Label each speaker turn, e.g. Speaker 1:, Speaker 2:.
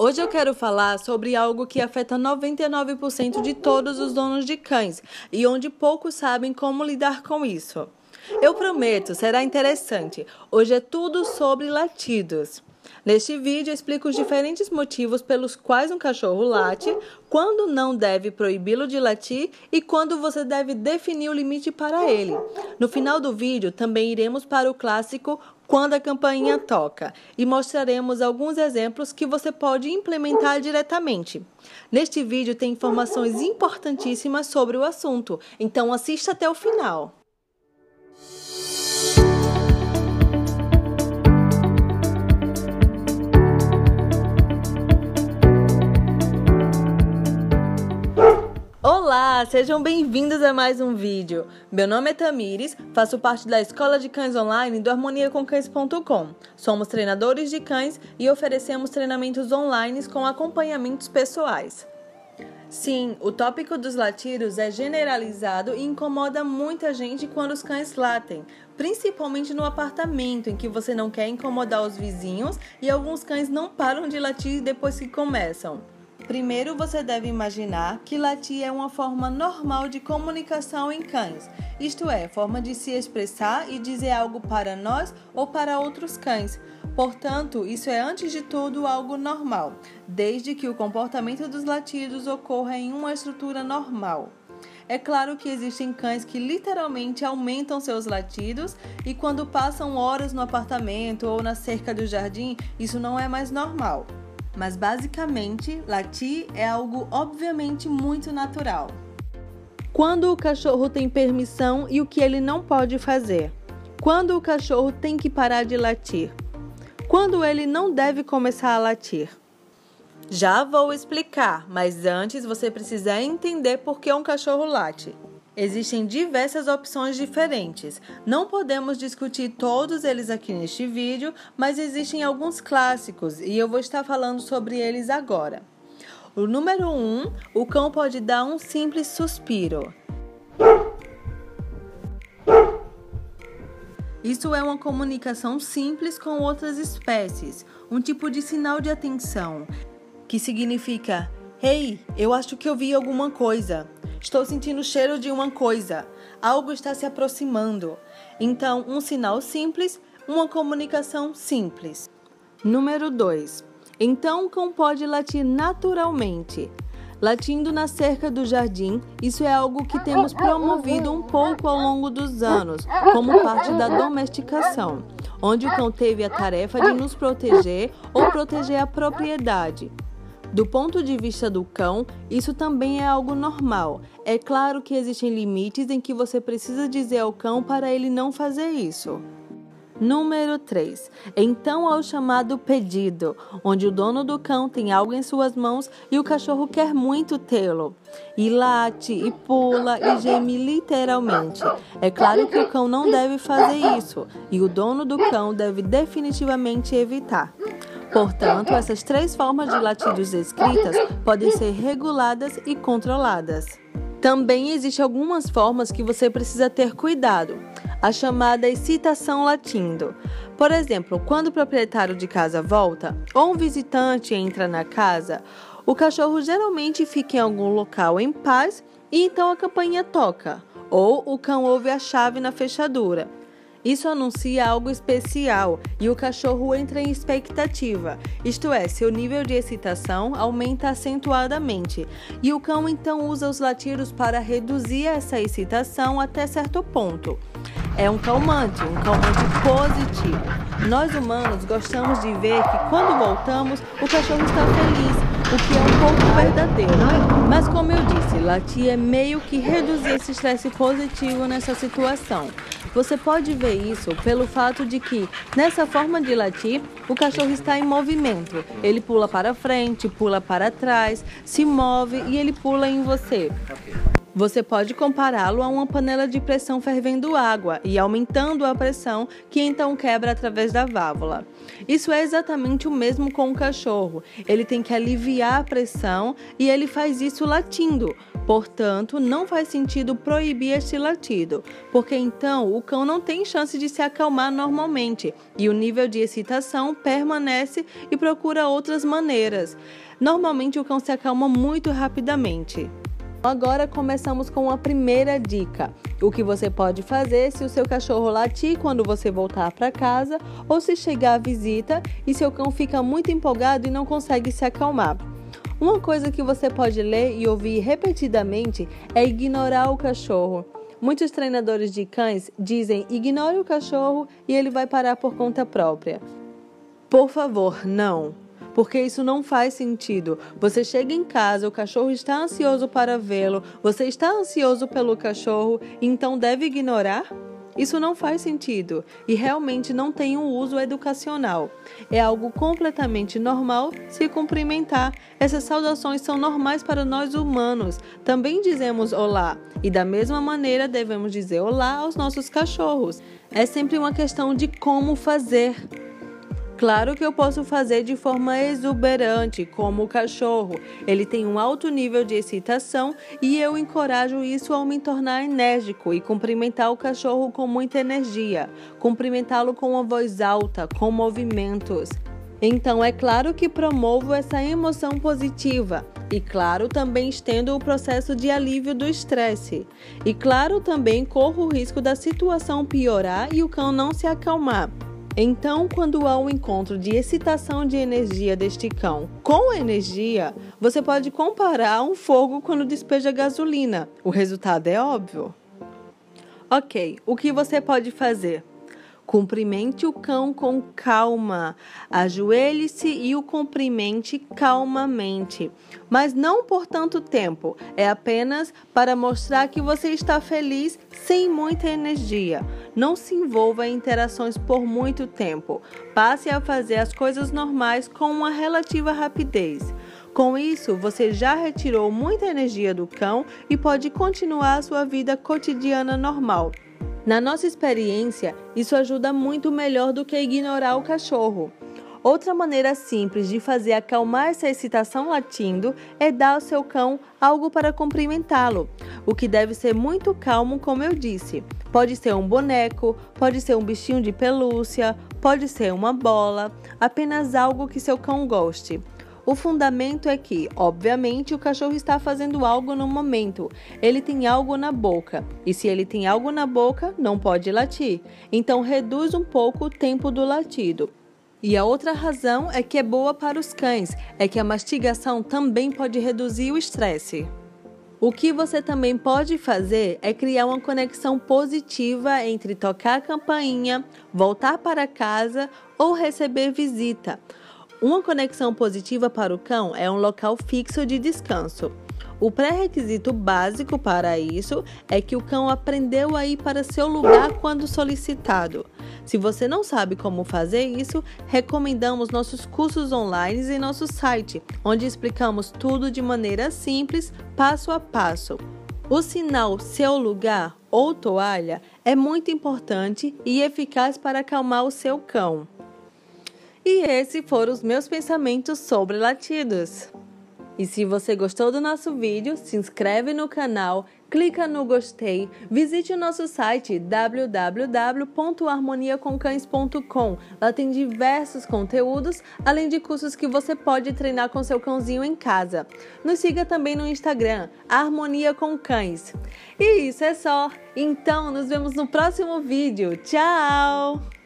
Speaker 1: Hoje eu quero falar sobre algo que afeta 99% de todos os donos de cães e onde poucos sabem como lidar com isso. Eu prometo, será interessante. Hoje é tudo sobre latidos. Neste vídeo, explico os diferentes motivos pelos quais um cachorro late, quando não deve proibi-lo de latir e quando você deve definir o limite para ele. No final do vídeo, também iremos para o clássico quando a campainha toca e mostraremos alguns exemplos que você pode implementar diretamente. Neste vídeo tem informações importantíssimas sobre o assunto, então assista até o final. Olá, sejam bem-vindos a mais um vídeo. Meu nome é Tamires, faço parte da Escola de Cães Online do harmoniacomcães.com. Somos treinadores de cães e oferecemos treinamentos online com acompanhamentos pessoais. Sim, o tópico dos latidos é generalizado e incomoda muita gente quando os cães latem, principalmente no apartamento em que você não quer incomodar os vizinhos e alguns cães não param de latir depois que começam. Primeiro, você deve imaginar que latir é uma forma normal de comunicação em cães, isto é, forma de se expressar e dizer algo para nós ou para outros cães. Portanto, isso é antes de tudo algo normal, desde que o comportamento dos latidos ocorra em uma estrutura normal. É claro que existem cães que literalmente aumentam seus latidos e quando passam horas no apartamento ou na cerca do jardim, isso não é mais normal mas basicamente latir é algo obviamente muito natural. Quando o cachorro tem permissão e o que ele não pode fazer? Quando o cachorro tem que parar de latir? Quando ele não deve começar a latir? Já vou explicar, mas antes você precisa entender por que um cachorro late. Existem diversas opções diferentes. Não podemos discutir todos eles aqui neste vídeo, mas existem alguns clássicos e eu vou estar falando sobre eles agora. O número 1, um, o cão pode dar um simples suspiro. Isso é uma comunicação simples com outras espécies, um tipo de sinal de atenção, que significa: Ei, hey, eu acho que eu vi alguma coisa. Estou sentindo o cheiro de uma coisa. Algo está se aproximando. Então, um sinal simples, uma comunicação simples. Número 2. Então, o cão pode latir naturalmente. Latindo na cerca do jardim, isso é algo que temos promovido um pouco ao longo dos anos, como parte da domesticação, onde o cão teve a tarefa de nos proteger ou proteger a propriedade. Do ponto de vista do cão, isso também é algo normal. É claro que existem limites em que você precisa dizer ao cão para ele não fazer isso. Número 3. Então há o chamado pedido, onde o dono do cão tem algo em suas mãos e o cachorro quer muito tê-lo. E late, e pula, e geme literalmente. É claro que o cão não deve fazer isso, e o dono do cão deve definitivamente evitar. Portanto, essas três formas de latidos escritas podem ser reguladas e controladas. Também existem algumas formas que você precisa ter cuidado. A chamada excitação latindo. Por exemplo, quando o proprietário de casa volta ou um visitante entra na casa, o cachorro geralmente fica em algum local em paz e então a campainha toca, ou o cão ouve a chave na fechadura. Isso anuncia algo especial e o cachorro entra em expectativa, isto é, seu nível de excitação aumenta acentuadamente e o cão então usa os latidos para reduzir essa excitação até certo ponto. É um calmante, um calmante positivo. Nós humanos gostamos de ver que quando voltamos o cachorro está feliz, o que é um pouco verdadeiro. Mas como eu disse, latir é meio que reduzir esse estresse positivo nessa situação. Você pode ver isso pelo fato de que, nessa forma de latir, o cachorro está em movimento. Ele pula para frente, pula para trás, se move e ele pula em você. Você pode compará-lo a uma panela de pressão fervendo água e aumentando a pressão, que então quebra através da válvula. Isso é exatamente o mesmo com o cachorro. Ele tem que aliviar a pressão e ele faz isso latindo. Portanto, não faz sentido proibir este latido, porque então o cão não tem chance de se acalmar normalmente e o nível de excitação permanece e procura outras maneiras. Normalmente o cão se acalma muito rapidamente. Agora começamos com a primeira dica: o que você pode fazer se o seu cachorro latir quando você voltar para casa ou se chegar a visita e seu cão fica muito empolgado e não consegue se acalmar. Uma coisa que você pode ler e ouvir repetidamente é ignorar o cachorro. Muitos treinadores de cães dizem ignore o cachorro e ele vai parar por conta própria. Por favor, não. Porque isso não faz sentido. Você chega em casa, o cachorro está ansioso para vê-lo, você está ansioso pelo cachorro, então deve ignorar? Isso não faz sentido e realmente não tem um uso educacional. É algo completamente normal se cumprimentar. Essas saudações são normais para nós humanos. Também dizemos olá e da mesma maneira devemos dizer olá aos nossos cachorros. É sempre uma questão de como fazer. Claro que eu posso fazer de forma exuberante, como o cachorro. Ele tem um alto nível de excitação e eu encorajo isso ao me tornar enérgico e cumprimentar o cachorro com muita energia, cumprimentá-lo com uma voz alta, com movimentos. Então, é claro que promovo essa emoção positiva. E claro, também estendo o processo de alívio do estresse. E claro, também corro o risco da situação piorar e o cão não se acalmar. Então, quando há um encontro de excitação de energia deste cão com energia, você pode comparar um fogo quando despeja gasolina. O resultado é óbvio. Ok, o que você pode fazer? Cumprimente o cão com calma. Ajoelhe-se e o cumprimente calmamente. Mas não por tanto tempo. É apenas para mostrar que você está feliz sem muita energia. Não se envolva em interações por muito tempo. Passe a fazer as coisas normais com uma relativa rapidez. Com isso, você já retirou muita energia do cão e pode continuar a sua vida cotidiana normal. Na nossa experiência, isso ajuda muito melhor do que ignorar o cachorro. Outra maneira simples de fazer acalmar essa excitação latindo é dar ao seu cão algo para cumprimentá-lo, o que deve ser muito calmo, como eu disse. Pode ser um boneco, pode ser um bichinho de pelúcia, pode ser uma bola, apenas algo que seu cão goste. O fundamento é que, obviamente, o cachorro está fazendo algo no momento. Ele tem algo na boca. E se ele tem algo na boca, não pode latir. Então reduz um pouco o tempo do latido. E a outra razão é que é boa para os cães, é que a mastigação também pode reduzir o estresse. O que você também pode fazer é criar uma conexão positiva entre tocar a campainha, voltar para casa ou receber visita. Uma conexão positiva para o cão é um local fixo de descanso. O pré-requisito básico para isso é que o cão aprendeu a ir para seu lugar quando solicitado. Se você não sabe como fazer isso, recomendamos nossos cursos online em nosso site, onde explicamos tudo de maneira simples, passo a passo. O sinal seu lugar ou toalha é muito importante e eficaz para acalmar o seu cão. E esses foram os meus pensamentos sobre latidos. E se você gostou do nosso vídeo, se inscreve no canal, clica no gostei, visite o nosso site www.harmoniacomcães.com. Lá tem diversos conteúdos, além de cursos que você pode treinar com seu cãozinho em casa. Nos siga também no Instagram, Harmonia com Cães. E isso é só. Então, nos vemos no próximo vídeo. Tchau!